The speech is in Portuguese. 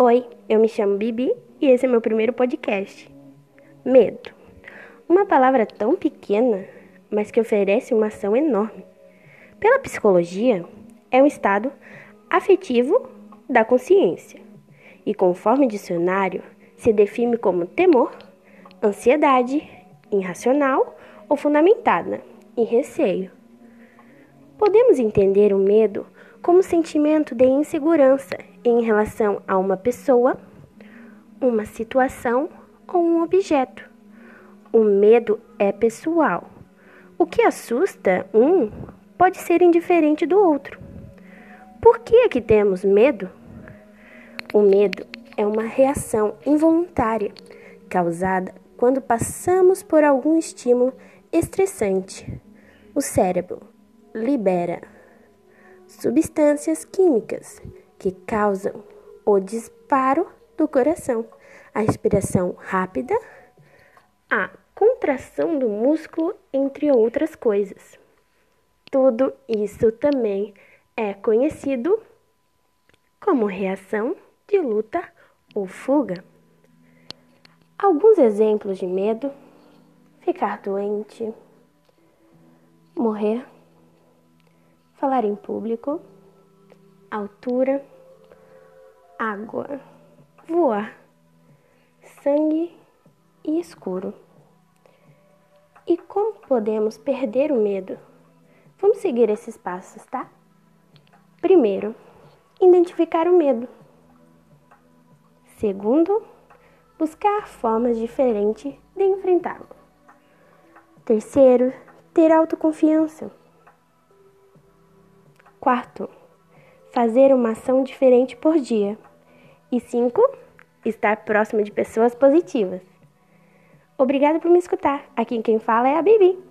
Oi, eu me chamo Bibi e esse é meu primeiro podcast. Medo. Uma palavra tão pequena, mas que oferece uma ação enorme. Pela psicologia, é um estado afetivo da consciência e, conforme dicionário, se define como temor, ansiedade, irracional ou fundamentada em receio. Podemos entender o medo como sentimento de insegurança em relação a uma pessoa, uma situação ou um objeto. O medo é pessoal. O que assusta um pode ser indiferente do outro. Por que é que temos medo? O medo é uma reação involuntária causada quando passamos por algum estímulo estressante. O cérebro libera substâncias químicas que causam o disparo do coração, a respiração rápida, a contração do músculo, entre outras coisas. Tudo isso também é conhecido como reação de luta ou fuga. Alguns exemplos de medo: ficar doente, morrer falar em público, altura, água, voar, sangue e escuro. E como podemos perder o medo? Vamos seguir esses passos, tá? Primeiro, identificar o medo. Segundo, buscar formas diferentes de enfrentá-lo. Terceiro, ter autoconfiança. Quarto, fazer uma ação diferente por dia. E cinco, estar próximo de pessoas positivas. Obrigada por me escutar. Aqui quem fala é a Bibi.